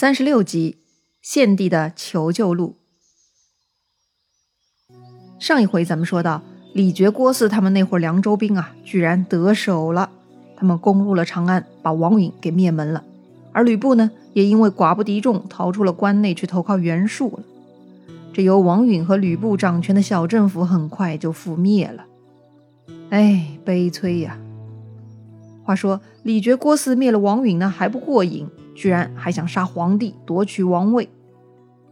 三十六集，献帝的求救录。上一回咱们说到，李傕、郭汜他们那伙凉州兵啊，居然得手了，他们攻入了长安，把王允给灭门了。而吕布呢，也因为寡不敌众，逃出了关内去投靠袁术了。这由王允和吕布掌权的小政府，很快就覆灭了。哎，悲催呀！话说李傕、郭汜灭了王允呢，还不过瘾。居然还想杀皇帝，夺取王位。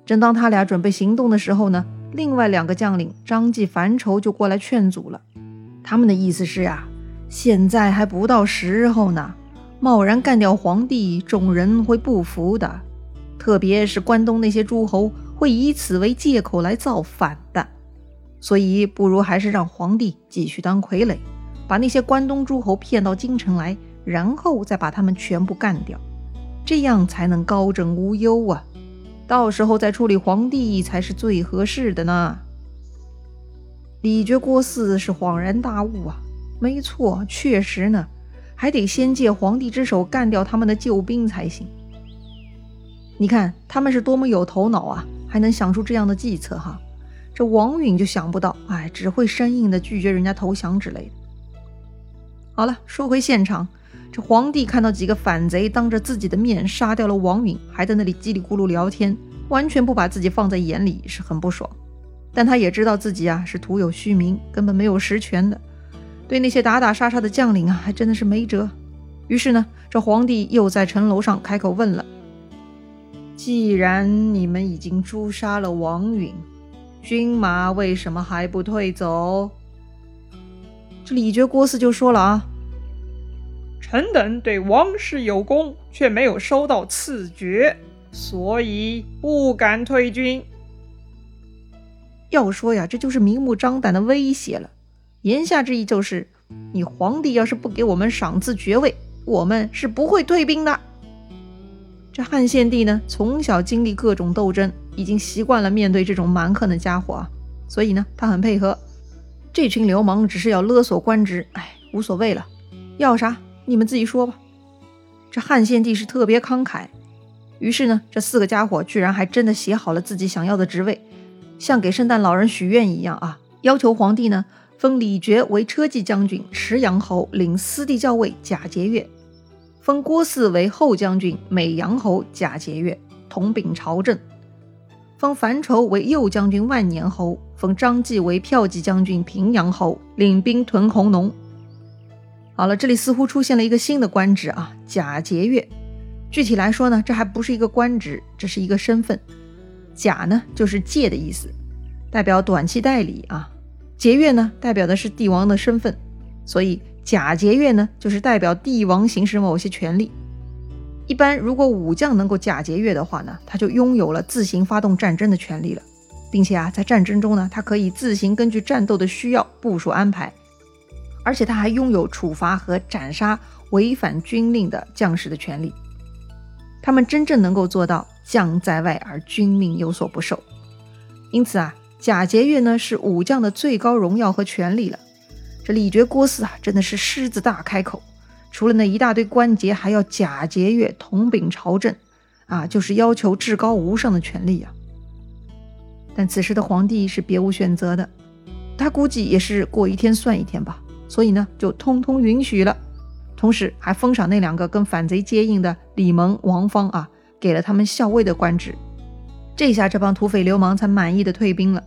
正当他俩准备行动的时候呢，另外两个将领张继、樊稠就过来劝阻了。他们的意思是呀，现在还不到时候呢，贸然干掉皇帝，众人会不服的。特别是关东那些诸侯会以此为借口来造反的。所以，不如还是让皇帝继续当傀儡，把那些关东诸侯骗到京城来，然后再把他们全部干掉。这样才能高枕无忧啊！到时候再处理皇帝才是最合适的呢。李傕、郭汜是恍然大悟啊，没错，确实呢，还得先借皇帝之手干掉他们的救兵才行。你看他们是多么有头脑啊，还能想出这样的计策哈！这王允就想不到，哎，只会生硬的拒绝人家投降之类的。好了，说回现场。这皇帝看到几个反贼当着自己的面杀掉了王允，还在那里叽里咕噜聊天，完全不把自己放在眼里，是很不爽。但他也知道自己啊是徒有虚名，根本没有实权的，对那些打打杀杀的将领啊，还真的是没辙。于是呢，这皇帝又在城楼上开口问了：“既然你们已经诛杀了王允，军马为什么还不退走？”这李傕、郭汜就说了啊。臣等对王室有功，却没有收到赐爵，所以不敢退军。要说呀，这就是明目张胆的威胁了。言下之意就是，你皇帝要是不给我们赏赐爵位，我们是不会退兵的。这汉献帝呢，从小经历各种斗争，已经习惯了面对这种蛮横的家伙啊，所以呢，他很配合。这群流氓只是要勒索官职，哎，无所谓了，要啥？你们自己说吧。这汉献帝是特别慷慨，于是呢，这四个家伙居然还真的写好了自己想要的职位，像给圣诞老人许愿一样啊！要求皇帝呢，封李傕为车骑将军、池阳侯，领司地校尉假节钺；封郭汜为后将军、美阳侯，假节钺，统秉朝政；封樊稠为右将军、万年侯；封张继为骠骑将军、平阳侯，领兵屯弘农。好了，这里似乎出现了一个新的官职啊，假节钺。具体来说呢，这还不是一个官职，这是一个身份。假呢就是借的意思，代表短期代理啊。节钺呢代表的是帝王的身份，所以假节钺呢就是代表帝王行使某些权利。一般如果武将能够假节钺的话呢，他就拥有了自行发动战争的权利了，并且啊在战争中呢，他可以自行根据战斗的需要部署安排。而且他还拥有处罚和斩杀违反军令的将士的权利，他们真正能够做到将在外而军命有所不受。因此啊，假节钺呢是武将的最高荣耀和权利了。这李傕、郭汜啊，真的是狮子大开口，除了那一大堆关节，还要假节钺统秉朝政啊，就是要求至高无上的权利啊。但此时的皇帝是别无选择的，他估计也是过一天算一天吧。所以呢，就通通允许了，同时还封赏那两个跟反贼接应的李蒙、王方啊，给了他们校尉的官职。这下这帮土匪流氓才满意的退兵了。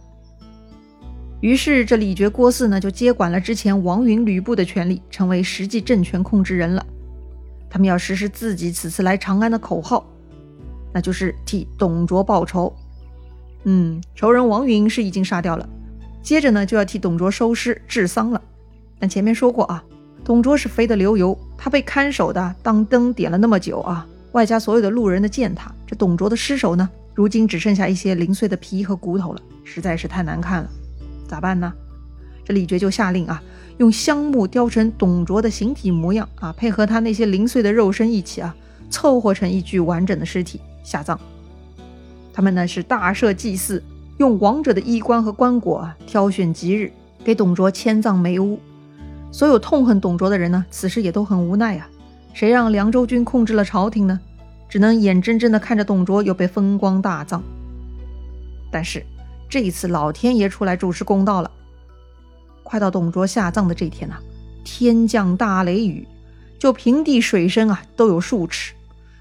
于是这李傕、郭汜呢，就接管了之前王允、吕布的权力，成为实际政权控制人了。他们要实施自己此次来长安的口号，那就是替董卓报仇。嗯，仇人王允是已经杀掉了，接着呢，就要替董卓收尸治丧了。但前面说过啊，董卓是肥得流油，他被看守的当灯点了那么久啊，外加所有的路人的践踏，这董卓的尸首呢，如今只剩下一些零碎的皮和骨头了，实在是太难看了，咋办呢？这李傕就下令啊，用香木雕成董卓的形体模样啊，配合他那些零碎的肉身一起啊，凑合成一具完整的尸体下葬。他们呢是大设祭祀，用王者的衣冠和棺椁，挑选吉日给董卓迁葬梅屋。所有痛恨董卓的人呢，此时也都很无奈啊。谁让凉州军控制了朝廷呢？只能眼睁睁地看着董卓又被风光大葬。但是这一次老天爷出来主持公道了。快到董卓下葬的这天呐，天降大雷雨，就平地水深啊都有数尺，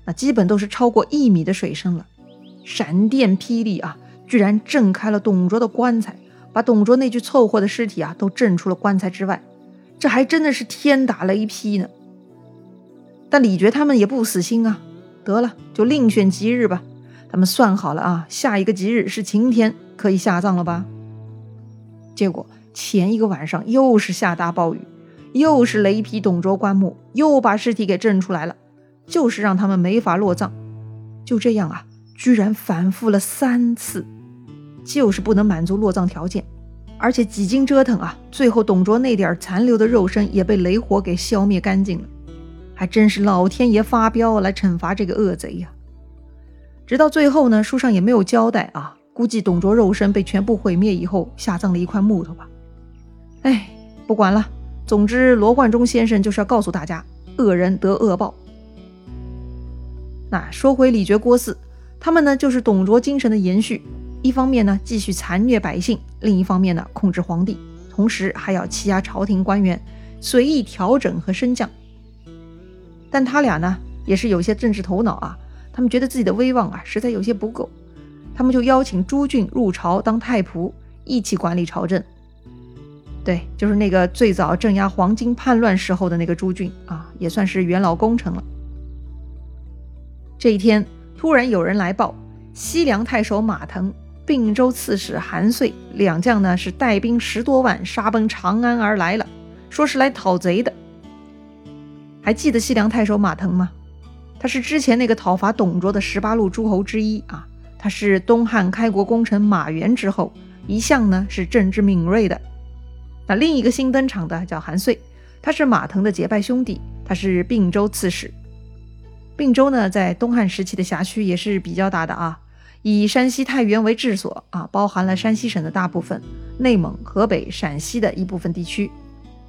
那基本都是超过一米的水深了。闪电霹雳啊，居然震开了董卓的棺材，把董卓那具凑合的尸体啊都震出了棺材之外。这还真的是天打雷劈呢。但李傕他们也不死心啊，得了，就另选吉日吧。他们算好了啊，下一个吉日是晴天，可以下葬了吧？结果前一个晚上又是下大暴雨，又是雷劈董卓棺木，又把尸体给震出来了，就是让他们没法落葬。就这样啊，居然反复了三次，就是不能满足落葬条件。而且几经折腾啊，最后董卓那点残留的肉身也被雷火给消灭干净了。还真是老天爷发飙来惩罚这个恶贼呀！直到最后呢，书上也没有交代啊。估计董卓肉身被全部毁灭以后，下葬了一块木头吧。哎，不管了，总之罗贯中先生就是要告诉大家，恶人得恶报。那说回李傕郭汜，他们呢就是董卓精神的延续，一方面呢继续残虐百姓，另一方面呢控制皇帝，同时还要欺压朝廷官员，随意调整和升降。但他俩呢，也是有些政治头脑啊。他们觉得自己的威望啊，实在有些不够，他们就邀请朱俊入朝当太仆，一起管理朝政。对，就是那个最早镇压黄巾叛乱时候的那个朱俊啊，也算是元老功臣了。这一天，突然有人来报，西凉太守马腾、并州刺史韩遂两将呢，是带兵十多万杀奔长安而来了，说是来讨贼的。还记得西凉太守马腾吗？他是之前那个讨伐董卓的十八路诸侯之一啊。他是东汉开国功臣马援之后，一向呢是政治敏锐的。那另一个新登场的叫韩遂，他是马腾的结拜兄弟，他是并州刺史。并州呢在东汉时期的辖区也是比较大的啊，以山西太原为治所啊，包含了山西省的大部分、内蒙、河北、陕西的一部分地区。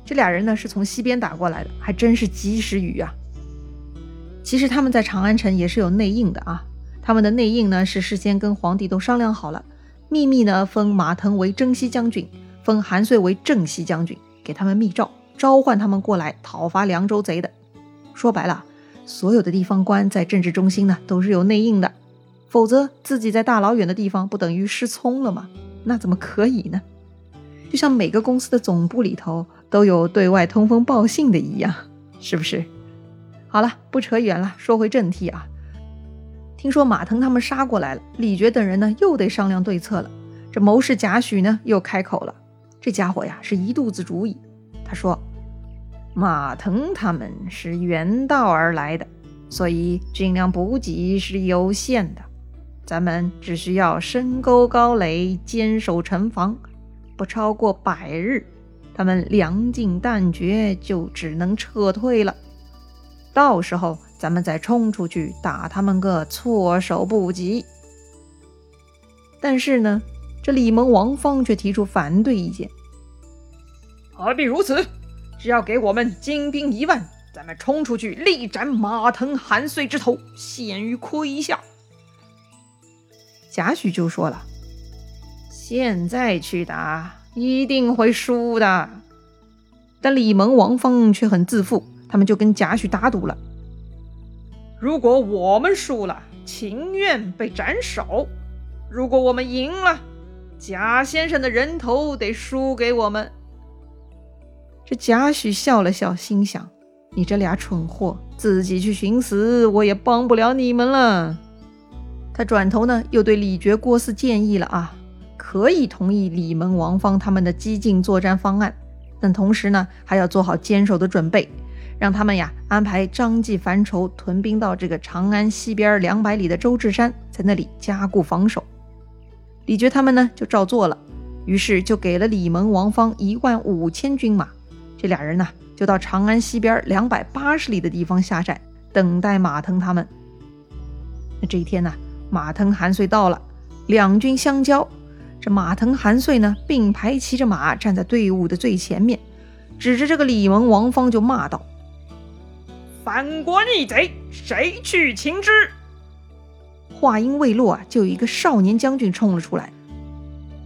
这俩人呢是从西边打过来的，还真是及时雨啊！其实他们在长安城也是有内应的啊。他们的内应呢是事先跟皇帝都商量好了，秘密呢封马腾为征西将军，封韩遂为正西将军，给他们密诏，召唤他们过来讨伐凉州贼的。说白了，所有的地方官在政治中心呢都是有内应的，否则自己在大老远的地方不等于失聪了吗？那怎么可以呢？就像每个公司的总部里头。都有对外通风报信的一样，是不是？好了，不扯远了，说回正题啊。听说马腾他们杀过来了，李傕等人呢又得商量对策了。这谋士贾诩呢又开口了，这家伙呀是一肚子主意。他说：“马腾他们是远道而来的，所以军粮补给是有限的，咱们只需要深沟高垒，坚守城防，不超过百日。”他们粮尽弹绝，就只能撤退了。到时候咱们再冲出去打他们个措手不及。但是呢，这李蒙、王方却提出反对意见。何必如此？只要给我们精兵一万，咱们冲出去力斩马腾、韩遂之头，献于麾下。贾诩就说了：“现在去打。”一定会输的，但李蒙、王方却很自负，他们就跟贾诩打赌了：如果我们输了，情愿被斩首；如果我们赢了，贾先生的人头得输给我们。这贾诩笑了笑，心想：你这俩蠢货，自己去寻死，我也帮不了你们了。他转头呢，又对李傕、郭汜建议了啊。可以同意李蒙、王方他们的激进作战方案，但同时呢，还要做好坚守的准备，让他们呀安排张继、樊稠屯兵到这个长安西边两百里的周至山，在那里加固防守。李傕他们呢就照做了，于是就给了李蒙、王方一万五千军马，这俩人呢就到长安西边两百八十里的地方下寨，等待马腾他们。那这一天呢，马腾、韩遂到了，两军相交。这马腾、韩遂呢，并排骑着马站在队伍的最前面，指着这个李蒙、王方就骂道：“反国逆贼，谁去擒之？”话音未落啊，就有一个少年将军冲了出来。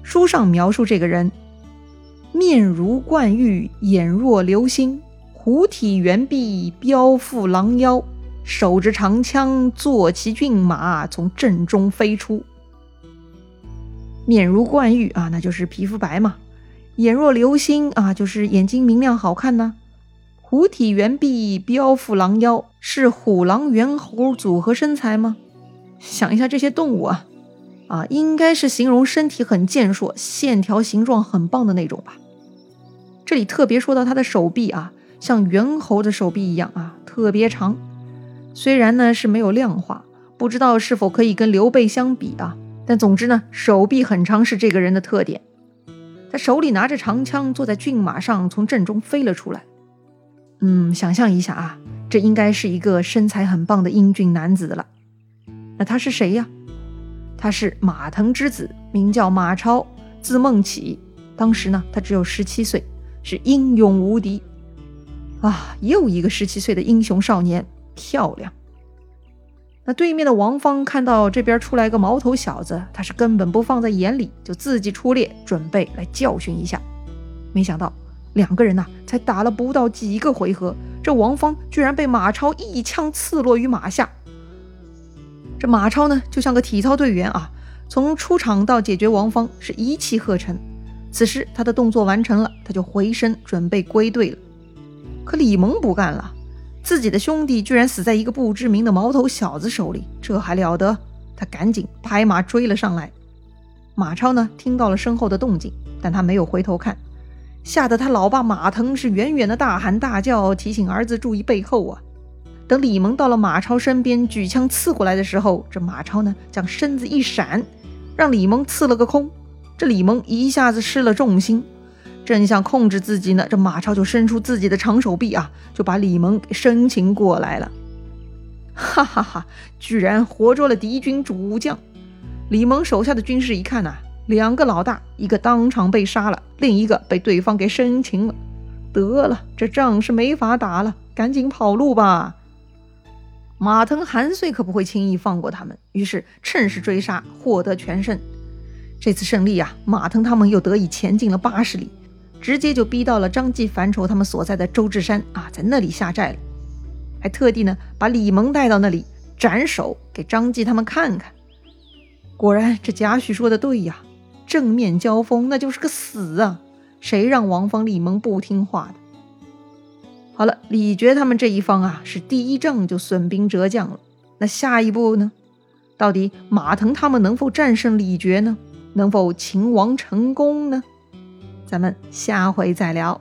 书上描述这个人：面如冠玉，眼若流星，虎体猿臂，彪腹狼腰，手执长枪，坐骑骏马，从阵中飞出。面如冠玉啊，那就是皮肤白嘛；眼若流星啊，就是眼睛明亮好看呐。虎体猿臂，彪腹狼腰，是虎狼猿猴组合身材吗？想一下这些动物啊，啊，应该是形容身体很健硕、线条形状很棒的那种吧。这里特别说到他的手臂啊，像猿猴的手臂一样啊，特别长。虽然呢是没有量化，不知道是否可以跟刘备相比啊。但总之呢，手臂很长是这个人的特点。他手里拿着长枪，坐在骏马上，从阵中飞了出来。嗯，想象一下啊，这应该是一个身材很棒的英俊男子了。那他是谁呀？他是马腾之子，名叫马超，字孟起。当时呢，他只有十七岁，是英勇无敌。啊，又一个十七岁的英雄少年，漂亮。那对面的王芳看到这边出来个毛头小子，他是根本不放在眼里，就自己出列，准备来教训一下。没想到。两个人呐，才打了不到几个回合，这王芳居然被马超一枪刺落于马下。这马超呢，就像个体操队员啊，从出场到解决王芳是一气呵成。此时他的动作完成了，他就回身准备归队了。可李蒙不干了，自己的兄弟居然死在一个不知名的毛头小子手里，这还了得？他赶紧拍马追了上来。马超呢，听到了身后的动静，但他没有回头看。吓得他老爸马腾是远远的大喊大叫，提醒儿子注意背后啊！等李蒙到了马超身边，举枪刺过来的时候，这马超呢将身子一闪，让李蒙刺了个空。这李蒙一下子失了重心，正想控制自己呢，这马超就伸出自己的长手臂啊，就把李蒙给生擒过来了。哈哈哈！居然活捉了敌军主将！李蒙手下的军士一看呐。两个老大，一个当场被杀了，另一个被对方给生擒了。得了，这仗是没法打了，赶紧跑路吧！马腾、韩遂可不会轻易放过他们，于是趁势追杀，获得全胜。这次胜利呀，马腾他们又得以前进了八十里，直接就逼到了张继、樊稠他们所在的周至山啊，在那里下寨了。还特地呢把李蒙带到那里斩首，给张继他们看看。果然，这贾诩说的对呀。正面交锋，那就是个死啊！谁让王方李蒙不听话的？好了，李傕他们这一方啊，是第一仗就损兵折将了。那下一步呢？到底马腾他们能否战胜李傕呢？能否擒王成功呢？咱们下回再聊。